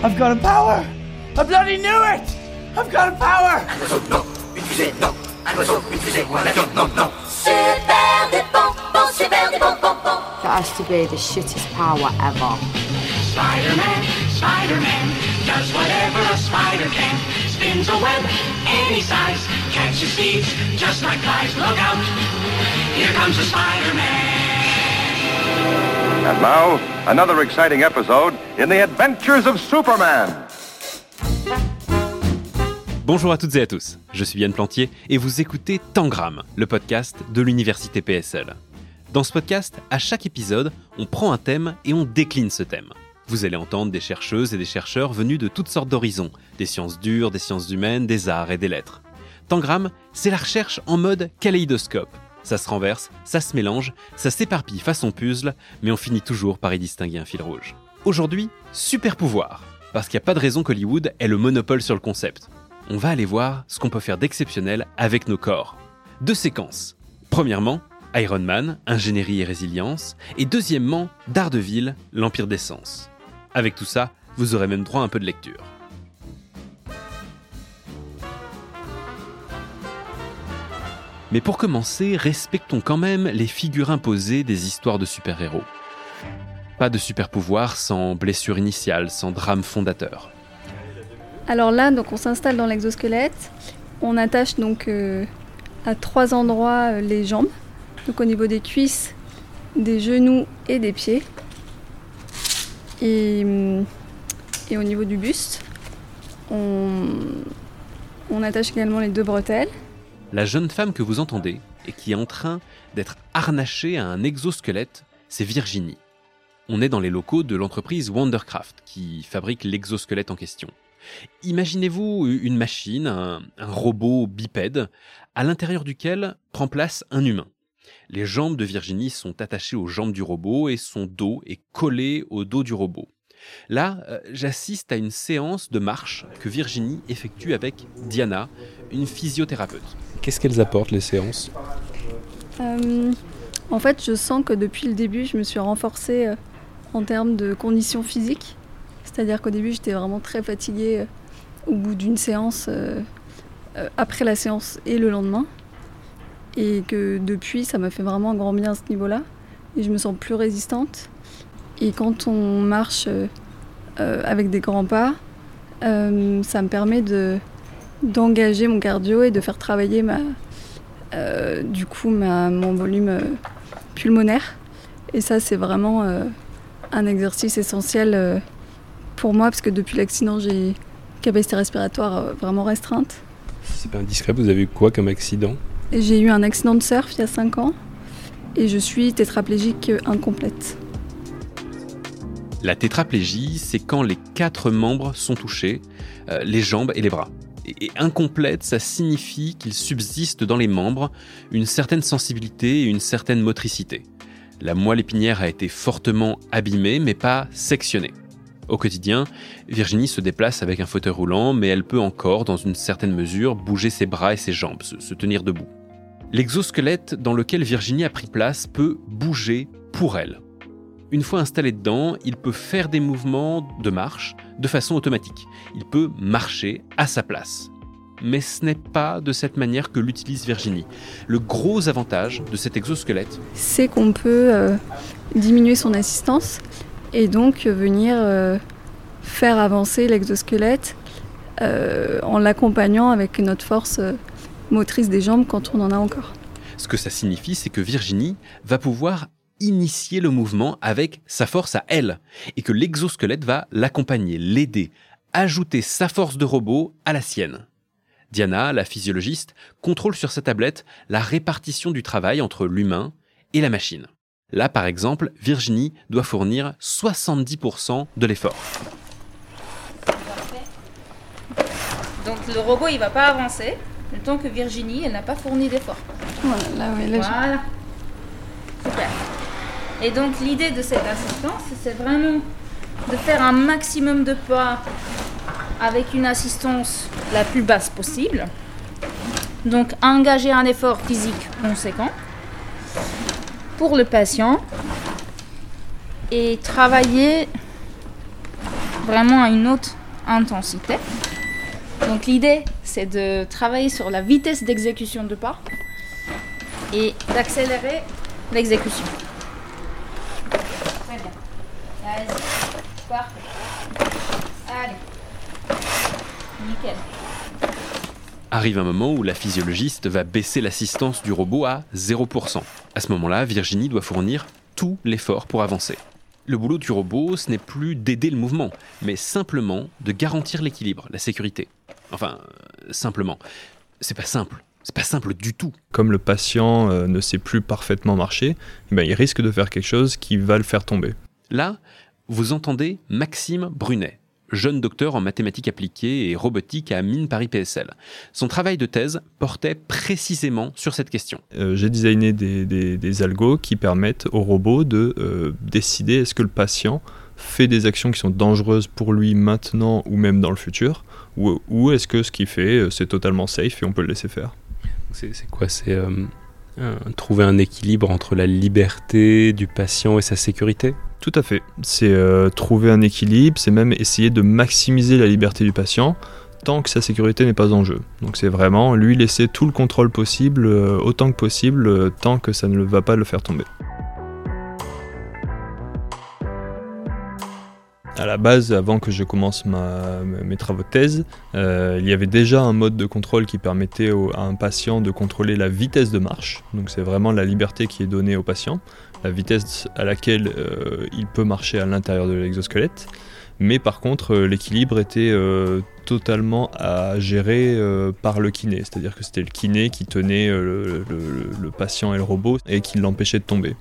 I've got a power! I bloody knew it! I've got a power! Super des bonbons, super des bonbons. That has to be the shittest power ever. Spider-Man, Spider-Man, does whatever a spider can. Spins a web any size, catches thieves just like flies. Look out, here comes the Spider-Man. And now, another exciting episode in the adventures of Superman. Bonjour à toutes et à tous, je suis Yann Plantier et vous écoutez Tangram, le podcast de l'université PSL. Dans ce podcast, à chaque épisode, on prend un thème et on décline ce thème. Vous allez entendre des chercheuses et des chercheurs venus de toutes sortes d'horizons, des sciences dures, des sciences humaines, des arts et des lettres. Tangram, c'est la recherche en mode kaléidoscope. Ça se renverse, ça se mélange, ça s'éparpille façon puzzle, mais on finit toujours par y distinguer un fil rouge. Aujourd'hui, super pouvoir, parce qu'il n'y a pas de raison qu'Hollywood ait le monopole sur le concept. On va aller voir ce qu'on peut faire d'exceptionnel avec nos corps. Deux séquences. Premièrement, Iron Man, ingénierie et résilience, et deuxièmement, Daredevil, l'empire d'essence. Avec tout ça, vous aurez même droit à un peu de lecture. Mais pour commencer, respectons quand même les figures imposées des histoires de super-héros. Pas de super-pouvoir sans blessure initiale, sans drame fondateur. Alors là, donc on s'installe dans l'exosquelette. On attache donc euh, à trois endroits euh, les jambes, donc au niveau des cuisses, des genoux et des pieds. Et, hum, au niveau du buste, on attache également les deux bretelles. La jeune femme que vous entendez et qui est en train d'être harnachée à un exosquelette, c'est Virginie. On est dans les locaux de l'entreprise Wondercraft qui fabrique l'exosquelette en question. Imaginez-vous une machine, un, un robot bipède, à l'intérieur duquel prend place un humain. Les jambes de Virginie sont attachées aux jambes du robot et son dos est collé au dos du robot. Là, euh, j'assiste à une séance de marche que Virginie effectue avec Diana, une physiothérapeute. Qu'est-ce qu'elles apportent les séances Euh, en fait, je sens que depuis le début, je me suis renforcée euh, en termes de conditions physiques. C'est-à-dire qu'au début, j'étais vraiment très fatiguée euh, au bout d'une séance, après la séance et le lendemain. Et que depuis, ça m'a fait vraiment un grand bien à ce niveau-là. Et je me sens plus résistante. Et quand on marche avec des grands pas, ça me permet de d'engager mon cardio et de faire travailler ma, euh, du coup ma, mon volume euh, pulmonaire. Et ça, c'est vraiment euh, un exercice essentiel euh, pour moi parce que depuis l'accident, j'ai une capacité respiratoire euh, vraiment restreinte. Si c'est pas indiscret, vous avez eu quoi comme accident? Et J'ai eu un accident de surf il y a 5 ans et je suis tétraplégique incomplète. La tétraplégie, c'est quand les quatre membres sont touchés, euh, les jambes et les bras. Et, incomplète, ça signifie qu'il subsiste dans les membres une certaine sensibilité et une certaine motricité. La moelle épinière a été fortement abîmée, mais pas sectionnée. Au quotidien, Virginie se déplace avec un fauteuil roulant, mais elle peut encore, dans une certaine mesure, bouger ses bras et ses jambes, se tenir debout. L'exosquelette dans lequel Virginie a pris place peut bouger pour elle. Une fois installé dedans, il peut faire des mouvements de marche de façon automatique. Il peut marcher à sa place. Mais ce n'est pas de cette manière que l'utilise Virginie. Le gros avantage de cet exosquelette, C'est qu'on peut euh, diminuer son assistance et donc euh, venir euh, faire avancer l'exosquelette euh, en l'accompagnant avec notre force motrice des jambes quand on en a encore. ce que ça signifie, c'est que Virginie va pouvoir initier le mouvement avec sa force à elle, et que l'exosquelette va l'accompagner, l'aider, ajouter sa force de robot à la sienne. Diana, la physiologiste, contrôle sur sa tablette la répartition du travail entre l'humain et la machine. Là, par exemple, Virginie doit fournir 70% de l'effort. Donc le robot il va pas avancer le temps que Virginie elle n'a pas fourni d'effort. Voilà, là, ouais, là, je- Voilà. Super. Et donc l'idée de cette assistance c'est vraiment de faire un maximum de pas avec une assistance la plus basse possible. Donc engager un effort physique conséquent pour le patient et travailler vraiment à une haute intensité. Donc l'idée, c'est de travailler sur la vitesse d'exécution de pas et d'accélérer l'exécution. Très bien. Vas-y. Parfait. Allez. Nickel. Arrive un moment où la physiologiste va baisser l'assistance du robot à 0%. À ce moment-là, Virginie doit fournir tout l'effort pour avancer. Le boulot du robot, ce n'est plus d'aider le mouvement, mais simplement de garantir l'équilibre, la sécurité. Enfin, euh, simplement. C'est pas simple. C'est pas simple du tout. Comme le patient euh, ne sait plus parfaitement marcher, eh ben, il risque de faire quelque chose qui va le faire tomber. Là, vous entendez Maxime Brunet, jeune docteur en mathématiques appliquées et robotique à Mine Paris PSL. Son travail de thèse portait précisément sur cette question. Euh, J'ai designé des, des- des algos qui permettent au robot de euh, décider est-ce que le patient fait des actions qui sont dangereuses pour lui maintenant ou même dans le futur, ou, ou est-ce que ce qu'il fait, c'est totalement safe et on peut le laisser faire. C'est quoi C'est euh, trouver un équilibre entre la liberté du patient et sa sécurité? Tout à fait. C'est euh, trouver un équilibre, c'est même essayer de maximiser la liberté du patient tant que sa sécurité n'est pas en jeu. Donc c'est vraiment lui laisser tout le contrôle possible, euh, autant que possible, tant que ça ne va pas le faire tomber. À la base, avant que je commence ma- mes travaux de thèse, euh, il y avait déjà un mode de contrôle qui permettait à un patient de contrôler la vitesse de marche. Donc c'est vraiment la liberté qui est donnée au patient la vitesse à laquelle euh, il peut marcher à l'intérieur de l'exosquelette. Mais par contre, euh, l'équilibre était totalement à gérer par le kiné. C'est-à-dire que c'était le kiné qui tenait le patient et le robot et qui l'empêchait de tomber.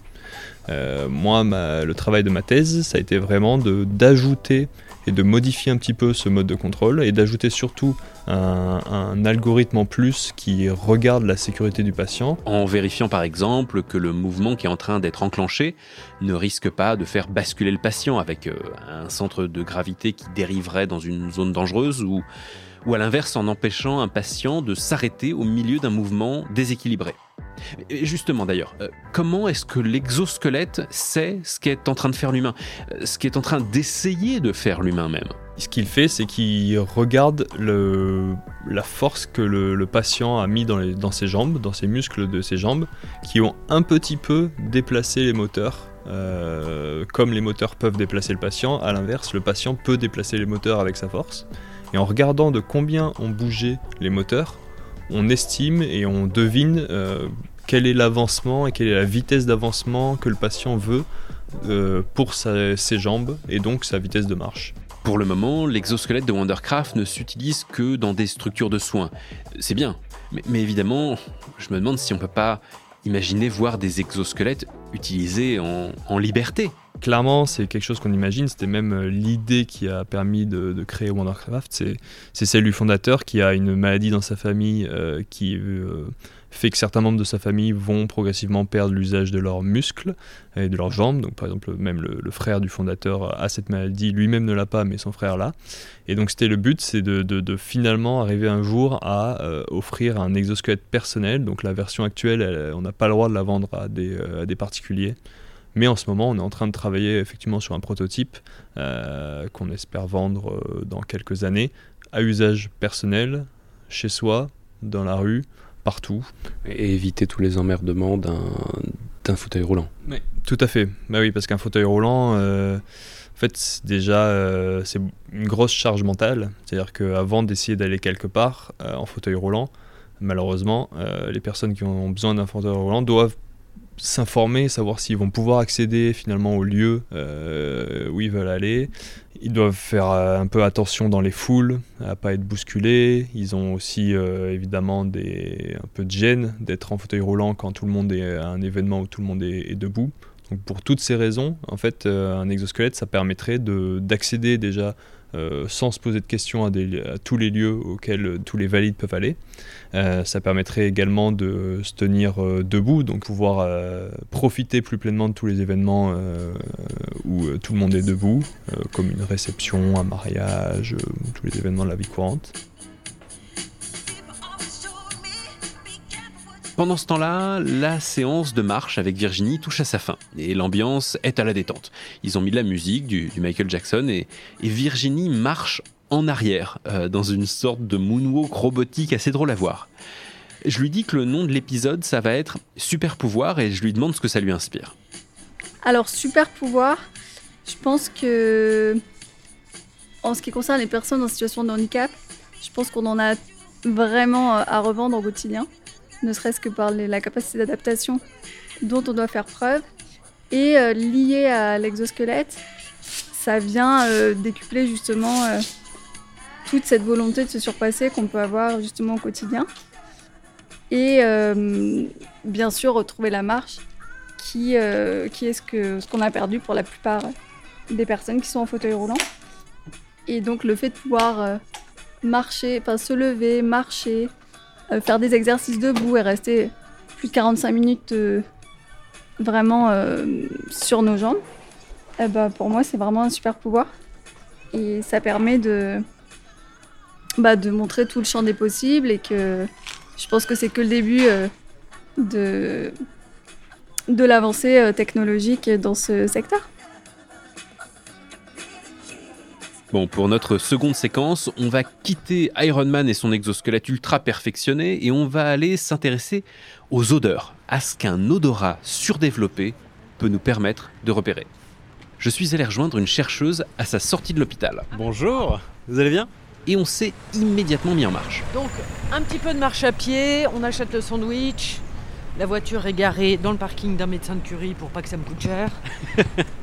Euh, moi, le travail de ma thèse, ça a été vraiment d'ajouter et de modifier un petit peu ce mode de contrôle et d'ajouter surtout un, algorithme en plus qui regarde la sécurité du patient En vérifiant par exemple que le mouvement qui est en train d'être enclenché ne risque pas de faire basculer le patient avec euh, un centre de gravité qui dériverait dans une zone dangereuse ou à l'inverse en empêchant un patient de s'arrêter au milieu d'un mouvement déséquilibré. Justement d'ailleurs, euh, comment est-ce que l'exosquelette sait ce qu'est en train de faire l'humain Euh, Ce qu'est en train d'essayer de faire l'humain même? Ce qu'il fait, c'est qu'il regarde la force que le, patient a mis dans ses jambes, dans ses muscles de ses jambes, qui ont un petit peu déplacé les moteurs. Euh, comme les moteurs peuvent déplacer le patient, à l'inverse, le patient peut déplacer les moteurs avec sa force. Et en regardant de combien ont bougé les moteurs, on estime et on devine euh, quel est l'avancement et quelle est la vitesse d'avancement que le patient veut euh, pour ses jambes et donc sa vitesse de marche. Pour le moment, l'exosquelette de Wondercraft ne s'utilise que dans des structures de soins. C'est bien, mais, évidemment, je me demande si on peut pas imaginer voir des exosquelettes utilisés en liberté. Clairement, c'est quelque chose qu'on imagine. C'était même euh, l'idée qui a permis de, créer Wondercraft. C'est, celle du fondateur qui a une maladie dans sa famille euh, qui euh, fait que certains membres de sa famille vont progressivement perdre l'usage de leurs muscles et de leurs jambes. Donc, par exemple, même le, frère du fondateur a cette maladie. Lui-même ne l'a pas, mais son frère l'a. Et donc, c'était le but, c'est de, finalement arriver un jour à offrir un exosquelette personnel. Donc, la version actuelle, elle- on n'a pas le droit de la vendre à des particuliers. Mais en ce moment, on est en train de travailler effectivement sur un prototype euh, qu'on espère vendre euh, dans quelques années à usage personnel, chez soi, dans la rue, partout. Et éviter tous les emmerdements d'un fauteuil roulant. Tout à fait. Bah oui, parce qu'un fauteuil roulant, euh, en fait, déjà, c'est une grosse charge mentale. C'est-à-dire qu'avant d'essayer d'aller quelque part en fauteuil roulant, malheureusement, les personnes qui ont besoin d'un fauteuil roulant doivent s'informer, savoir s'ils vont pouvoir accéder finalement au lieu euh, où ils veulent aller. Ils doivent faire euh, un peu attention dans les foules, à pas être bousculés. Ils ont aussi euh, évidemment des, un peu de gêne d'être en fauteuil roulant quand tout le monde est à un événement où tout le monde est, debout. Donc pour toutes ces raisons, en fait, un exosquelette, ça permettrait de- d'accéder déjà euh, sans se poser de questions à, tous les lieux auxquels euh, tous les valides peuvent aller. Euh, ça permettrait également de se tenir debout, donc pouvoir profiter plus pleinement de tous les événements où tout le monde est debout, comme une réception, un mariage, tous les événements de la vie courante. Pendant ce temps-là, la séance de marche avec Virginie touche à sa fin et l'ambiance est à la détente. Ils ont mis de la musique, du, Michael Jackson et, et Virginie marche en arrière euh, dans une sorte de moonwalk robotique assez drôle à voir. Je lui dis que le nom de l'épisode, ça va être Super pouvoir et je lui demande ce que ça lui inspire. Alors, super pouvoir, je pense que en ce qui concerne les personnes en situation de handicap, je pense qu'on en a vraiment euh, à revendre au quotidien, ne serait-ce que par la capacité d'adaptation dont on doit faire preuve. Et euh, lié à l'exosquelette, ça vient euh, décupler justement euh, toute cette volonté de se surpasser qu'on peut avoir justement au quotidien. Et bien sûr retrouver la marche qui, qui est ce que ce qu'on a perdu pour la plupart des personnes qui sont en fauteuil roulant. Et donc le fait de pouvoir marcher, enfin se lever, marcher, euh, faire des exercices debout et rester plus de 45 minutes euh, vraiment euh, sur nos jambes, eh ben, pour moi c'est vraiment un super pouvoir. Et ça permet de, bah, de montrer tout le champ des possibles et que je pense que c'est que le début de, de l'avancée technologique dans ce secteur. Bon, pour notre seconde séquence, on va quitter Iron Man et son exosquelette ultra perfectionné et on va aller s'intéresser aux odeurs, à ce qu'un odorat surdéveloppé peut nous permettre de repérer. Je suis allé rejoindre une chercheuse à sa sortie de l'hôpital. Bonjour, vous allez bien? Et on s'est immédiatement mis en marche. Donc, un petit peu de marche à pied, on achète le sandwich. La voiture est garée dans le parking d'un médecin de curie pour pas que ça me coûte cher.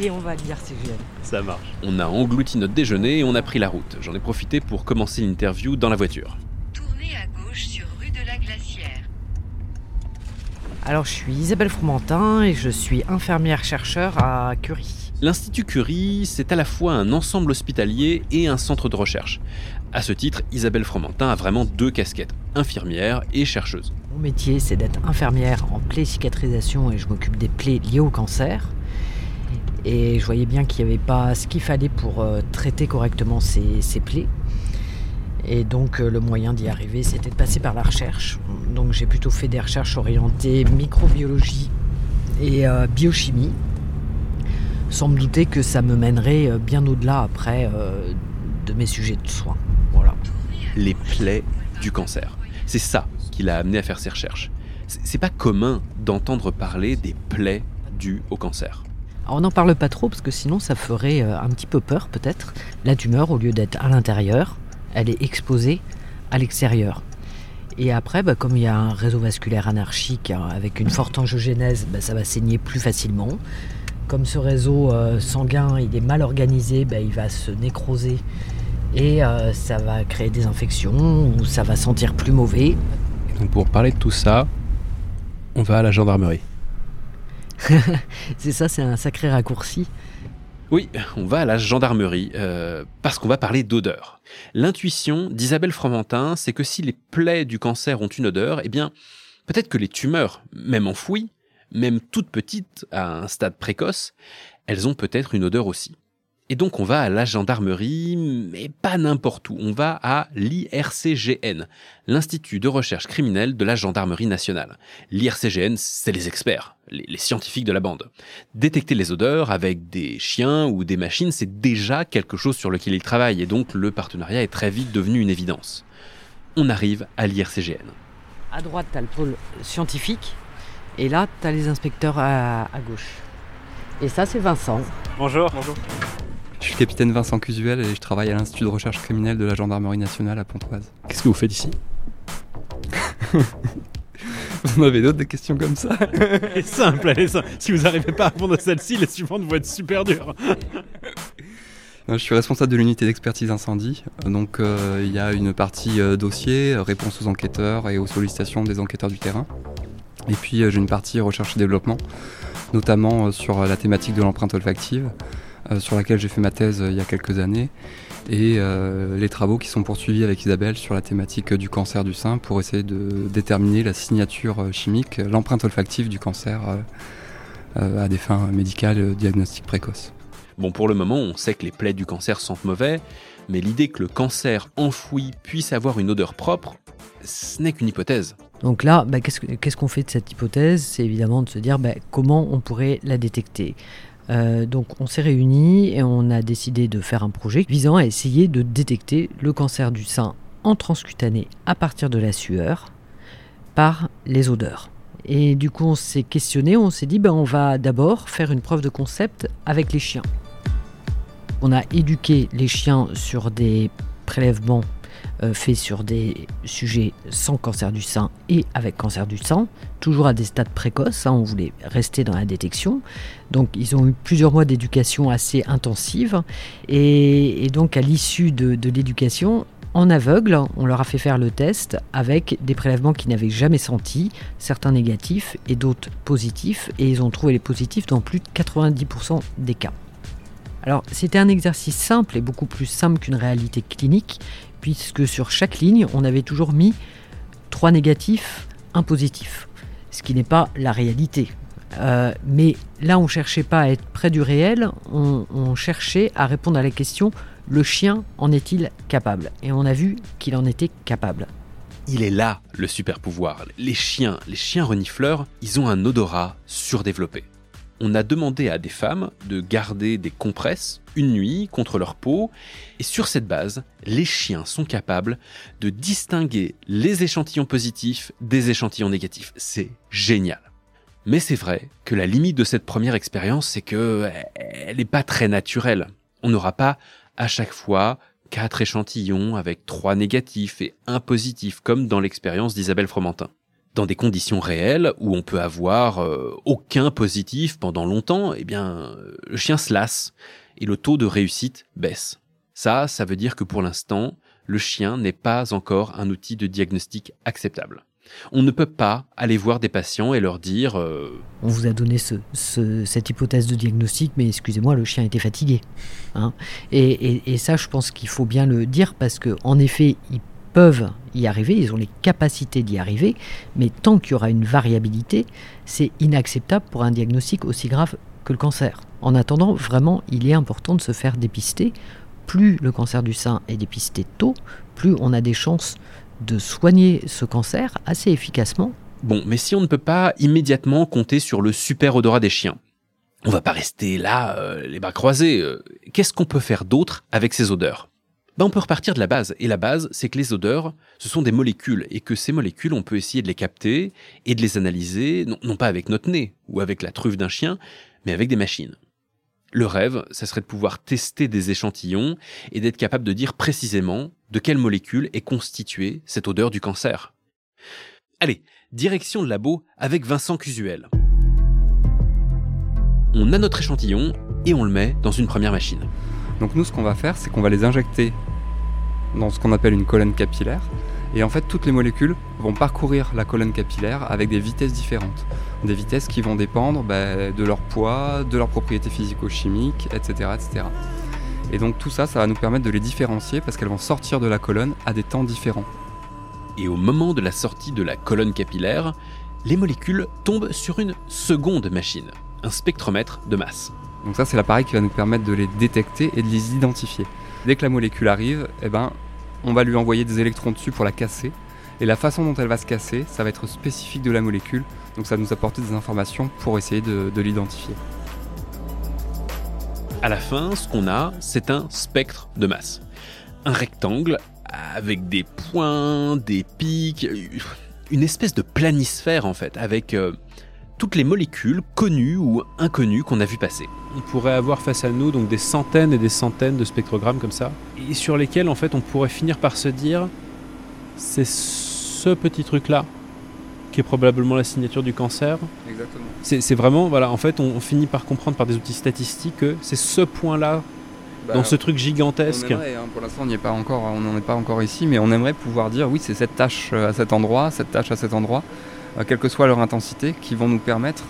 Et on va à l'IRCGN. Ça marche. On a englouti notre déjeuner et on a pris la route. J'en ai profité pour commencer l'interview dans la voiture. Tournez à gauche sur rue de la Glacière. Alors, je suis Isabelle Fromentin et je suis infirmière-chercheur à Curie. L'Institut Curie, c'est à la fois un ensemble hospitalier et un centre de recherche. À ce titre, Isabelle Fromentin a vraiment deux casquettes, infirmière et chercheuse. Mon métier, c'est d'être infirmière en plaie cicatrisation et je m'occupe des plaies liées au cancer. Et je voyais bien qu'il n'y avait pas ce qu'il fallait pour euh, traiter correctement ces, ces plaies. Et donc euh, le moyen d'y arriver, c'était de passer par la recherche. Donc j'ai plutôt fait des recherches orientées microbiologie et euh, biochimie, sans me douter que ça me mènerait bien au-delà après de mes sujets de soins. Voilà. Les plaies du cancer. C'est ça qui l'a amené à faire ses recherches. C'est pas commun d'entendre parler des plaies dues au cancer. On n'en parle pas trop parce que sinon ça ferait euh, un petit peu peur peut-être. La tumeur, au lieu d'être à l'intérieur, elle est exposée à l'extérieur. Et après, bah, comme il y a un réseau vasculaire anarchique hein, avec une forte angiogénèse, bah, ça va saigner plus facilement. Comme ce réseau euh, sanguin est mal organisé, bah, il va se nécroser et euh, ça va créer des infections ou ça va sentir plus mauvais. Donc pour parler de tout ça, on va à la gendarmerie. c'est ça, c'est un sacré raccourci. Oui, on va à la gendarmerie euh, parce qu'on va parler d'odeur. L'intuition d'Isabelle Fromentin, c'est que si les plaies du cancer ont une odeur, eh bien, peut-être que les tumeurs, même enfouies, même toutes petites, à un stade précoce, elles ont peut-être une odeur aussi. Et donc on va à la gendarmerie, mais pas n'importe où. On va à l'IRCGN, l'Institut de recherche criminelle de la gendarmerie nationale. L'IRCGN, c'est les experts, les, les scientifiques de la bande. Détecter les odeurs avec des chiens ou des machines, c'est déjà quelque chose sur lequel ils travaillent, et donc le partenariat est très vite devenu une évidence. On arrive à l'IRCGN. À droite, tu as le pôle scientifique. Et là, tu as les inspecteurs à, à gauche. Et ça, c'est Vincent. Bonjour. Bonjour. Je suis le capitaine Vincent Cusuel et je travaille à l'Institut de recherche criminelle de la gendarmerie nationale à Pontoise. Qu'est-ce que vous faites ici? Vous en avez d'autres des questions comme ça Elle est simple, elle est simple. Si vous n'arrivez pas à répondre à celle-ci, les suivantes vont être super dures. Je suis responsable de l'unité d'expertise incendie. Donc euh, il y a une partie euh, dossier, réponse aux enquêteurs et aux sollicitations des enquêteurs du terrain. Et puis euh, j'ai une partie recherche et développement, notamment sur la thématique de l'empreinte olfactive, sur laquelle j'ai fait ma thèse euh, il y a quelques années, et euh, les travaux qui sont poursuivis avec Isabelle sur la thématique euh, du cancer du sein pour essayer de déterminer la signature euh, chimique, euh, l'empreinte olfactive du cancer euh, euh, à des fins médicales, euh, diagnostiques précoces. Bon, pour le moment, on sait que les plaies du cancer sentent mauvais, mais l'idée que le cancer enfoui puisse avoir une odeur propre, ce n'est qu'une hypothèse. Donc là, bah, qu'est-ce que- qu'est-ce qu'on fait de cette hypothèse? C'est évidemment de se dire bah, comment on pourrait la détecter? Euh, donc on s'est réunis et on a décidé de faire un projet visant à essayer de détecter le cancer du sein en transcutané à partir de la sueur par les odeurs. Et du coup on s'est questionné, on s'est dit bah, on va d'abord faire une preuve de concept avec les chiens. On a éduqué les chiens sur des prélèvements euh, faits sur des sujets sans cancer du sein et avec cancer du sein, toujours à des stades précoces, hein, on voulait rester dans la détection. Donc ils ont eu plusieurs mois d'éducation assez intensive et, donc à l'issue de l'éducation, en aveugle, on leur a fait faire le test avec des prélèvements qu'ils n'avaient jamais sentis, certains négatifs et d'autres positifs, et ils ont trouvé les positifs dans plus de 90% des cas. Alors c'était un exercice simple et beaucoup plus simple qu'une réalité clinique, puisque sur chaque ligne, on avait toujours mis trois négatifs, un positif, ce qui n'est pas la réalité. Euh, mais là, on cherchait pas à être près du réel, on, on cherchait à répondre à la question le chien en est-il capable? Et on a vu qu'il en était capable. Il est là le super pouvoir. Les chiens, les chiens renifleurs, ils ont un odorat surdéveloppé. On a demandé à des femmes de garder des compresses une nuit contre leur peau, et sur cette base, les chiens sont capables de distinguer les échantillons positifs des échantillons négatifs. C'est génial. Mais c'est vrai que la limite de cette première expérience, c'est que elle n'est pas très naturelle. On n'aura pas à chaque fois quatre échantillons avec trois négatifs et un positif, comme dans l'expérience d'Isabelle Fromentin. Dans des conditions réelles où on peut avoir euh, aucun positif pendant longtemps, eh bien, le chien se lasse et le taux de réussite baisse. Ça, ça veut dire que pour l'instant, le chien n'est pas encore un outil de diagnostic acceptable. On ne peut pas aller voir des patients et leur dire euh, On vous a donné ce- ce- cette hypothèse de diagnostic, mais excusez-moi, le chien était fatigué. hein. et, et- ça, je pense qu'il faut bien le dire parce que, en effet, ils peuvent y arriver, ils ont les capacités d'y arriver, mais tant qu'il y aura une variabilité, c'est inacceptable pour un diagnostic aussi grave que le cancer. En attendant, vraiment, il est important de se faire dépister. Plus le cancer du sein est dépisté tôt, plus on a des chances de soigner ce cancer assez efficacement Bon, mais si on ne peut pas immédiatement compter sur le super odorat des chiens, on va pas rester là, euh, les bras croisés. euh, Qu'est-ce qu'on peut faire d'autre avec ces odeurs? Ben, On peut repartir de la base. Et la base, c'est que les odeurs, ce sont des molécules. Et que ces molécules, on peut essayer de les capter et de les analyser, non, pas avec notre nez ou avec la truffe d'un chien, mais avec des machines. Le rêve, ça serait de pouvoir tester des échantillons et d'être capable de dire précisément de quelle molécule est constituée cette odeur du cancer. Allez, direction le labo avec Vincent Cusuel. On a notre échantillon et on le met dans une première machine. Donc nous, ce qu'on va faire, c'est qu'on va les injecter dans ce qu'on appelle une colonne capillaire. Et en fait, toutes les molécules vont parcourir la colonne capillaire avec des vitesses différentes. Des vitesses qui vont dépendre bah, de leur poids, de leurs propriétés physico-chimiques, etc., etc. Et donc tout ça, ça va nous permettre de les différencier parce qu'elles vont sortir de la colonne à des temps différents. Et au moment de la sortie de la colonne capillaire, les molécules tombent sur une seconde machine, un spectromètre de masse. Donc ça, c'est l'appareil qui va nous permettre de les détecter et de les identifier. Dès que la molécule arrive, eh ben, on va lui envoyer des électrons dessus pour la casser. Et la façon dont elle va se casser, ça va être spécifique de la molécule. Donc ça va nous apporter des informations pour essayer de, de l'identifier. À la fin, ce qu'on a, c'est un spectre de masse. Un rectangle avec des points, des pics, une espèce de planisphère en fait, avec euh, toutes les molécules connues ou inconnues qu'on a vu passer. On pourrait avoir face à nous donc des centaines et des centaines de spectrogrammes comme ça, et sur lesquels en fait on pourrait finir par se dire c'est ce petit truc là qui est probablement la signature du cancer. Exactement. C'est vraiment voilà en fait on, on finit par comprendre par des outils statistiques que c'est ce point là Bah, dans ce truc gigantesque. On aimerait, hein, pour l'instant, on n'y est pas encore, on n'en est pas encore ici, mais on aimerait pouvoir dire oui, c'est cette tâche euh, à cet endroit, cette tâche à cet endroit, quelle que soit leur intensité, qui vont nous permettre,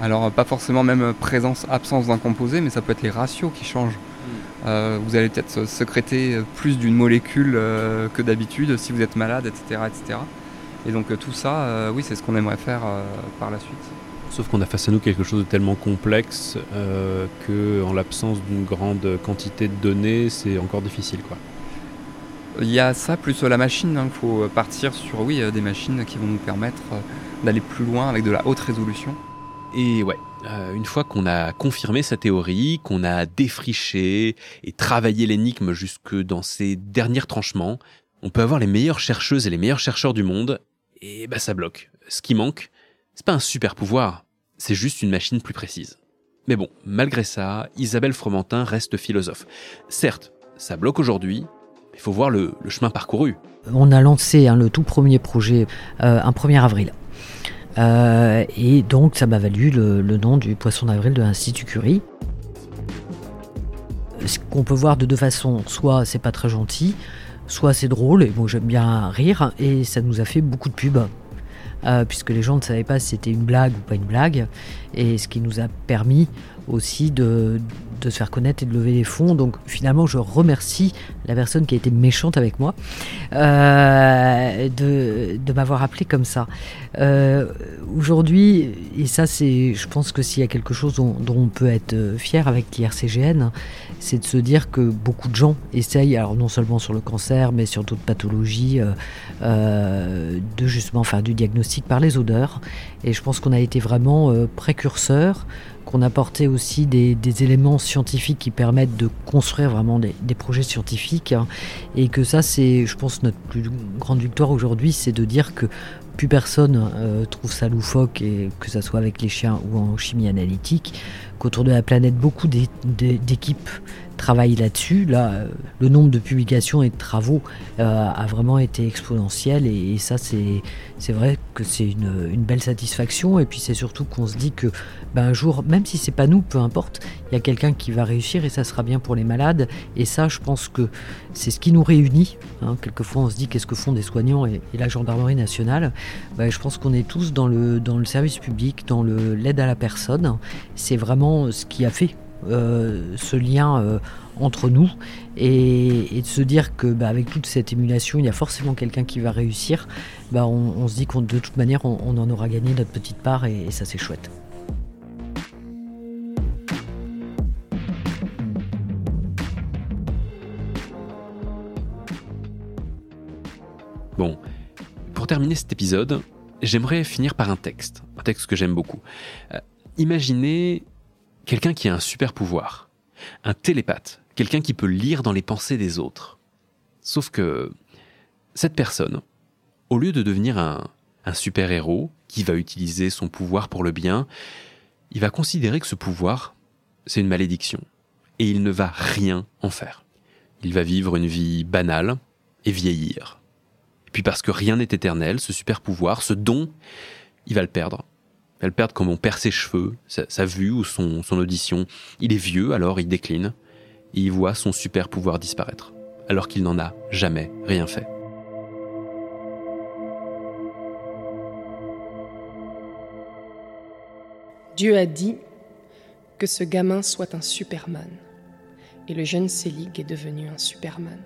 alors euh, pas forcément même euh, présence, absence d'un composé, mais ça peut être les ratios qui changent. Euh, vous allez peut-être euh, sécréter euh, plus d'une molécule euh, que d'habitude si vous êtes malade, etc. etc. Et donc euh, tout ça, euh, oui, c'est ce qu'on aimerait faire euh, par la suite. Sauf qu'on a face à nous quelque chose de tellement complexe euh, que, en l'absence d'une grande quantité de données, c'est encore difficile, quoi. Il y a ça plus la machine, il faut partir sur oui, des machines qui vont nous permettre d'aller plus loin avec de la haute résolution. Et ouais, euh, une fois qu'on a confirmé sa théorie, qu'on a défriché et travaillé l'énigme jusque dans ses derniers tranchements, on peut avoir les meilleures chercheuses et les meilleurs chercheurs du monde, et bah ça bloque. Ce qui manque, c'est pas un super pouvoir, c'est juste une machine plus précise. Mais bon, malgré ça, Isabelle Fromentin reste philosophe. Certes, ça bloque aujourd'hui, il faut voir le, chemin parcouru. On a lancé hein, le tout premier projet euh, un 1er avril. Euh, et donc ça m'a valu le, nom du poisson d'avril de l'Institut Curie. Ce qu'on peut voir de deux façons, soit c'est pas très gentil, soit c'est drôle, et bon j'aime bien rire, et ça nous a fait beaucoup de pubs. Euh, puisque les gens ne savaient pas si c'était une blague ou pas une blague, et ce qui nous a permis aussi de, de se faire connaître et de lever les fonds. Donc finalement, je remercie la personne qui a été méchante avec moi euh, de, de m'avoir appelé comme ça. Euh, aujourd'hui, et ça c'est, je pense que s'il y a quelque chose dont, on peut être fier avec l'IRCGN, c'est de se dire que beaucoup de gens essayent, alors non seulement sur le cancer, mais sur d'autres pathologies, euh, de justement faire du diagnostic par les odeurs. Et je pense qu'on a été vraiment précurseurs qu'on apportait aussi des, éléments scientifiques qui permettent de construire vraiment des, projets scientifiques. Et que ça, c'est, je pense, notre plus grande victoire aujourd'hui, c'est de dire que plus personne euh, trouve ça loufoque, et que ce soit avec les chiens ou en chimie analytique, qu'autour de la planète, beaucoup d'équipes travaillent là-dessus. Là, euh, le nombre de publications et de travaux euh, a vraiment été exponentiel et, ça, c'est vrai que c'est une, belle satisfaction. Et puis c'est surtout qu'on se dit que ben, un jour, même si c'est pas nous, peu importe, il y a quelqu'un qui va réussir et ça sera bien pour les malades. Et ça, je pense que c'est ce qui nous réunit. Hein. Quelquefois, on se dit qu'est-ce que font des soignants et, la gendarmerie nationale? Ben, je pense qu'on est tous dans le, dans le service public, dans l'aide à la personne. C'est vraiment ce qui a fait euh, ce lien euh, entre nous et, de se dire que bah, avec toute cette émulation, il y a forcément quelqu'un qui va réussir. Bah, on, se dit qu'on de toute manière, on, en aura gagné notre petite part et ça c'est chouette. Bon, pour terminer cet épisode, j'aimerais finir par un texte, un texte que j'aime beaucoup. Euh, imaginez quelqu'un qui a un super pouvoir, un télépathe, quelqu'un qui peut lire dans les pensées des autres. Sauf que cette personne, au lieu de devenir un, super-héros qui va utiliser son pouvoir pour le bien, il va considérer que ce pouvoir, c'est une malédiction, et il ne va rien en faire. Il va vivre une vie banale et vieillir. Puis parce que rien n'est éternel, ce super pouvoir, ce don, il va le perdre. Perdre comme on perd ses cheveux, sa, vue ou son, audition. Il est vieux, alors il décline, et il voit son super pouvoir disparaître, alors qu'il n'en a jamais rien fait. Dieu a dit que ce gamin soit un Superman. Et le jeune Selig est devenu un Superman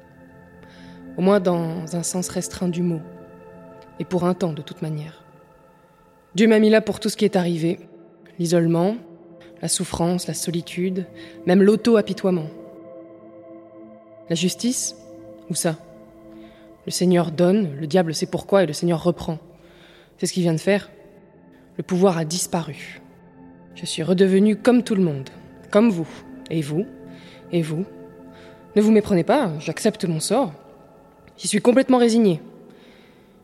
au moins dans un sens restreint du mot, et pour un temps de toute manière. Dieu m'a mis là pour tout ce qui est arrivé, l'isolement, la souffrance, la solitude, même l'auto-apitoiement. La justice Où ça? Le Seigneur donne, le diable sait pourquoi, et le Seigneur reprend. C'est ce qu'il vient de faire. Le pouvoir a disparu. Je suis redevenu comme tout le monde, comme vous, et vous, et vous? Ne vous méprenez pas, j'accepte mon sort. J'y suis complètement résigné.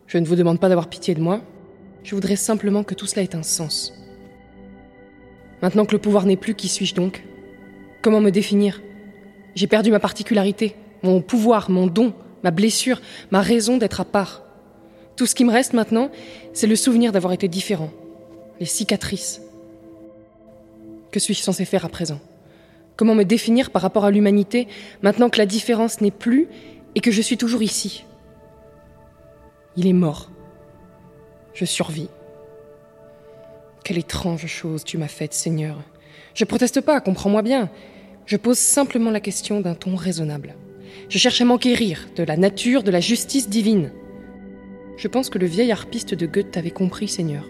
Je ne vous demande pas d'avoir pitié de moi, je voudrais simplement que tout cela ait un sens. Maintenant que le pouvoir n'est plus, qui suis-je donc? Comment me définir? J'ai perdu ma particularité, mon pouvoir, mon don, ma blessure, ma raison d'être à part. Tout ce qui me reste maintenant, c'est le souvenir d'avoir été différent, les cicatrices. Que suis-je censé faire à présent? Comment me définir par rapport à l'humanité maintenant que la différence n'est plus et que je suis toujours ici? Il est mort. Je survis. Quelle étrange chose tu m'as faite, Seigneur. Je proteste pas, comprends-moi bien. Je pose simplement la question d'un ton raisonnable. Je cherche à m'enquérir de la nature, de la justice divine. Je pense que le vieil harpiste de Goethe t'avait compris, Seigneur.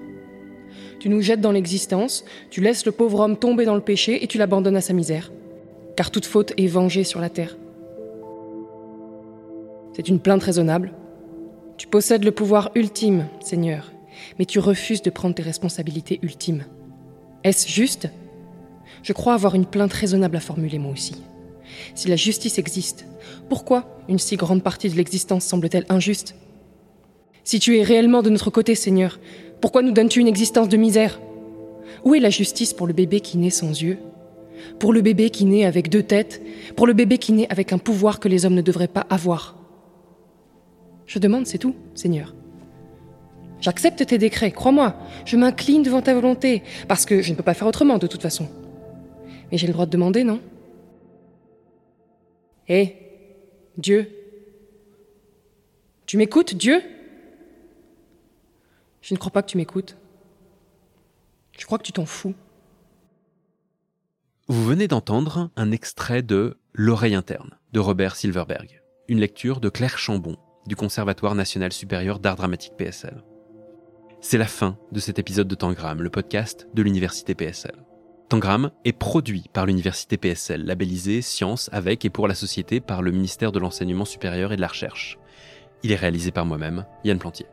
Tu nous jettes dans l'existence, tu laisses le pauvre homme tomber dans le péché et tu l'abandonnes à sa misère. Car toute faute est vengée sur la terre. C'est une plainte raisonnable. Tu possèdes le pouvoir ultime, Seigneur, mais tu refuses de prendre tes responsabilités ultimes. Est-ce juste? Je crois avoir une plainte raisonnable à formuler moi aussi. Si la justice existe, pourquoi une si grande partie de l'existence semble-t-elle injuste? Si tu es réellement de notre côté, Seigneur, pourquoi nous donnes-tu une existence de misère? Où est la justice pour le bébé qui naît sans yeux? Pour le bébé qui naît avec deux têtes? Pour le bébé qui naît avec un pouvoir que les hommes ne devraient pas avoir? Je demande, c'est tout, Seigneur. J'accepte tes décrets, crois-moi, je m'incline devant ta volonté, parce que je ne peux pas faire autrement de toute façon. Mais j'ai le droit de demander, non? Hé, Dieu Tu m'écoutes, Dieu? Je ne crois pas que tu m'écoutes. Je crois que tu t'en fous. Vous venez d'entendre un extrait de L'oreille interne de Robert Silverberg, une lecture de Claire Chambon du Conservatoire national supérieur d'art dramatique PSL. C'est la fin de cet épisode de Tangram, le podcast de l'université PSL. Tangram est produit par l'université PSL, labellisé Science avec et pour la société par le ministère de l'Enseignement supérieur et de la Recherche. Il est réalisé par moi-même, Yann Plantier.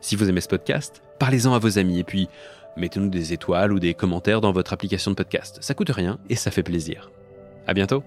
Si vous aimez ce podcast, parlez-en à vos amis et puis mettez-nous des étoiles ou des commentaires dans votre application de podcast. Ça coûte rien et ça fait plaisir. À bientôt!